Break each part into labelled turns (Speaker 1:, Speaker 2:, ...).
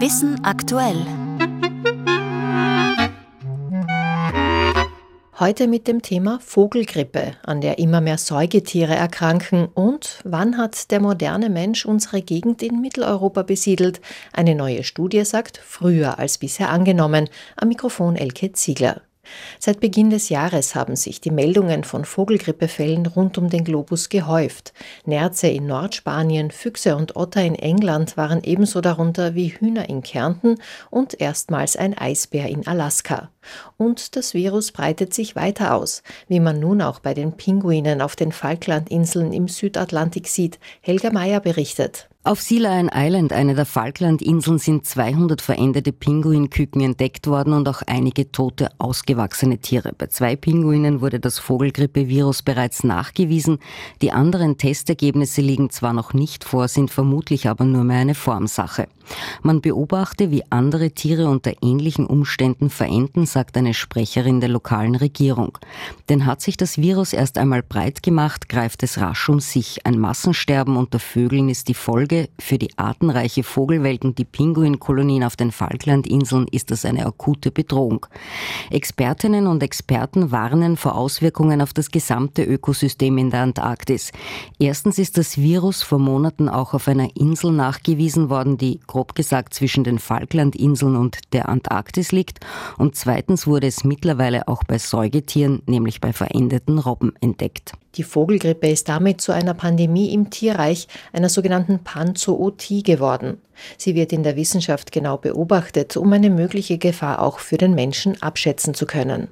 Speaker 1: Wissen aktuell.
Speaker 2: Heute mit dem Thema Vogelgrippe, an der immer mehr Säugetiere erkranken und wann hat der moderne Mensch unsere Gegend in Mitteleuropa besiedelt? Eine neue Studie sagt früher als bisher angenommen. Am Mikrofon Elke Ziegler. Seit Beginn des Jahres haben sich die Meldungen von Vogelgrippefällen rund um den Globus gehäuft. Nerze in Nordspanien, Füchse und Otter in England waren ebenso darunter wie Hühner in Kärnten und erstmals ein Eisbär in Alaska. Und das Virus breitet sich weiter aus, wie man nun auch bei den Pinguinen auf den Falklandinseln im Südatlantik sieht. Helga Meyer berichtet.
Speaker 3: Auf Sea Lion Island, eine der Falklandinseln, sind 200 verendete Pinguinküken entdeckt worden und auch einige tote, ausgewachsene Tiere. Bei zwei Pinguinen wurde das Vogelgrippevirus bereits nachgewiesen. Die anderen Testergebnisse liegen zwar noch nicht vor, sind vermutlich aber nur mehr eine Formsache. Man beobachte, wie andere Tiere unter ähnlichen Umständen verenden, sagt eine Sprecherin der lokalen Regierung. Denn hat sich das Virus erst einmal breit gemacht, greift es rasch um sich. Ein Massensterben unter Vögeln ist die Folge für die artenreiche Vogelwelt und die Pinguinkolonien auf den Falklandinseln ist das eine akute Bedrohung. Expertinnen und Experten warnen vor Auswirkungen auf das gesamte Ökosystem in der Antarktis. Erstens ist das Virus vor Monaten auch auf einer Insel nachgewiesen worden, die grob gesagt zwischen den Falklandinseln und der Antarktis liegt. Und zweitens wurde es mittlerweile auch bei Säugetieren, nämlich bei verendeten Robben, entdeckt.
Speaker 2: Die Vogelgrippe ist damit zu einer Pandemie im Tierreich, einer sogenannten Panzootie geworden. Sie wird in der Wissenschaft genau beobachtet, um eine mögliche Gefahr auch für den Menschen abschätzen zu können.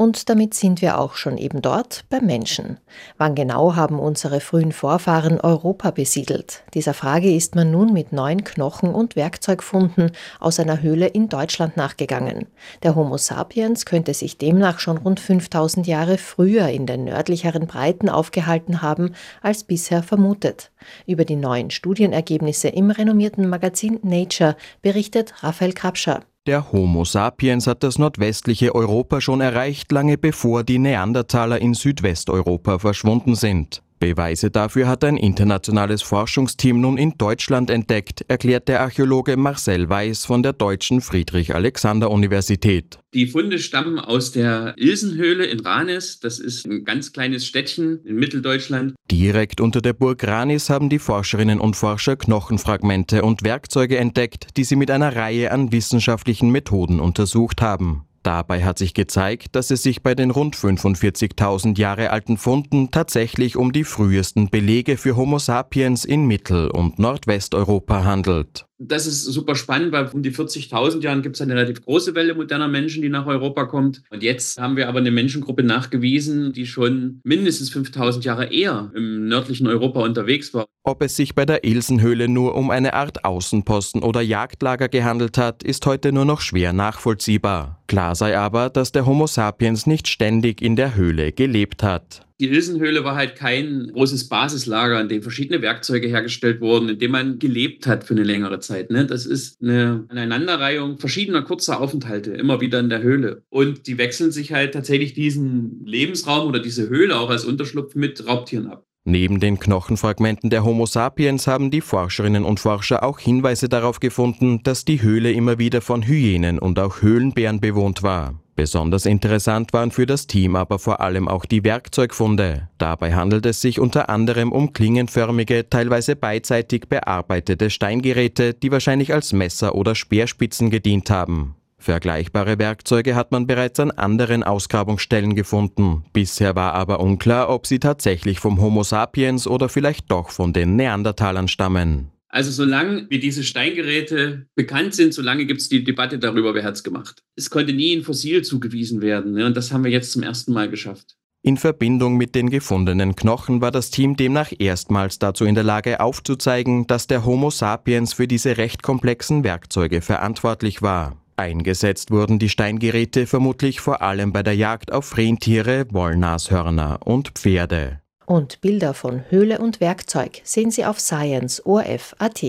Speaker 2: Und damit sind wir auch schon eben dort beim Menschen. Wann genau haben unsere frühen Vorfahren Europa besiedelt? Dieser Frage ist man nun mit neuen Knochen und Werkzeugfunden aus einer Höhle in Deutschland nachgegangen. Der Homo sapiens könnte sich demnach schon rund 5000 Jahre früher in den nördlicheren Breiten aufgehalten haben als bisher vermutet. Über die neuen Studienergebnisse im renommierten Magazin Nature berichtet Raphael Krabscher.
Speaker 4: Der Homo sapiens hat das nordwestliche Europa schon erreicht, lange bevor die Neandertaler in Südwesteuropa verschwunden sind. Beweise dafür hat ein internationales Forschungsteam nun in Deutschland entdeckt, erklärt der Archäologe Marcel Weiß von der Deutschen Friedrich-Alexander-Universität.
Speaker 5: Die Funde stammen aus der Ilsenhöhle in Ranis. Das ist ein ganz kleines Städtchen in Mitteldeutschland.
Speaker 4: Direkt unter der Burg Ranis haben die Forscherinnen und Forscher Knochenfragmente und Werkzeuge entdeckt, die sie mit einer Reihe an wissenschaftlichen Methoden untersucht haben. Dabei hat sich gezeigt, dass es sich bei den rund 45.000 Jahre alten Funden tatsächlich um die frühesten Belege für Homo sapiens in Mittel- und Nordwesteuropa handelt.
Speaker 5: Das ist super spannend, weil um die 40.000 Jahren gibt es eine relativ große Welle moderner Menschen, die nach Europa kommt. Und jetzt haben wir aber eine Menschengruppe nachgewiesen, die schon mindestens 5.000 Jahre eher im nördlichen Europa unterwegs war.
Speaker 4: Ob es sich bei der Ilsenhöhle nur um eine Art Außenposten oder Jagdlager gehandelt hat, ist heute nur noch schwer nachvollziehbar. Klar sei aber, dass der Homo sapiens nicht ständig in der Höhle gelebt hat.
Speaker 5: Die Ilsenhöhle war halt kein großes Basislager, in dem verschiedene Werkzeuge hergestellt wurden, in dem man gelebt hat für eine längere Zeit. Ne? Das ist eine Aneinanderreihung verschiedener kurzer Aufenthalte, immer wieder in der Höhle. Und die wechseln sich halt tatsächlich diesen Lebensraum oder diese Höhle auch als Unterschlupf mit Raubtieren ab.
Speaker 4: Neben den Knochenfragmenten der Homo sapiens haben die Forscherinnen und Forscher auch Hinweise darauf gefunden, dass die Höhle immer wieder von Hyänen und auch Höhlenbären bewohnt war. Besonders interessant waren für das Team aber vor allem auch die Werkzeugfunde. Dabei handelt es sich unter anderem um klingenförmige, teilweise beidseitig bearbeitete Steingeräte, die wahrscheinlich als Messer oder Speerspitzen gedient haben. Vergleichbare Werkzeuge hat man bereits an anderen Ausgrabungsstellen gefunden. Bisher war aber unklar, ob sie tatsächlich vom Homo sapiens oder vielleicht doch von den Neandertalern stammen.
Speaker 5: Also solange wie diese Steingeräte bekannt sind, solange gibt es die Debatte darüber, wer hat es gemacht. Es konnte nie ein Fossil zugewiesen werden ne? und das haben wir jetzt zum ersten Mal geschafft.
Speaker 4: In Verbindung mit den gefundenen Knochen war das Team demnach erstmals dazu in der Lage aufzuzeigen, dass der Homo sapiens für diese recht komplexen Werkzeuge verantwortlich war. Eingesetzt wurden die Steingeräte vermutlich vor allem bei der Jagd auf Rentiere, Wollnashörner und Pferde.
Speaker 2: Und Bilder von Höhle und Werkzeug sehen Sie auf Science ORF.at.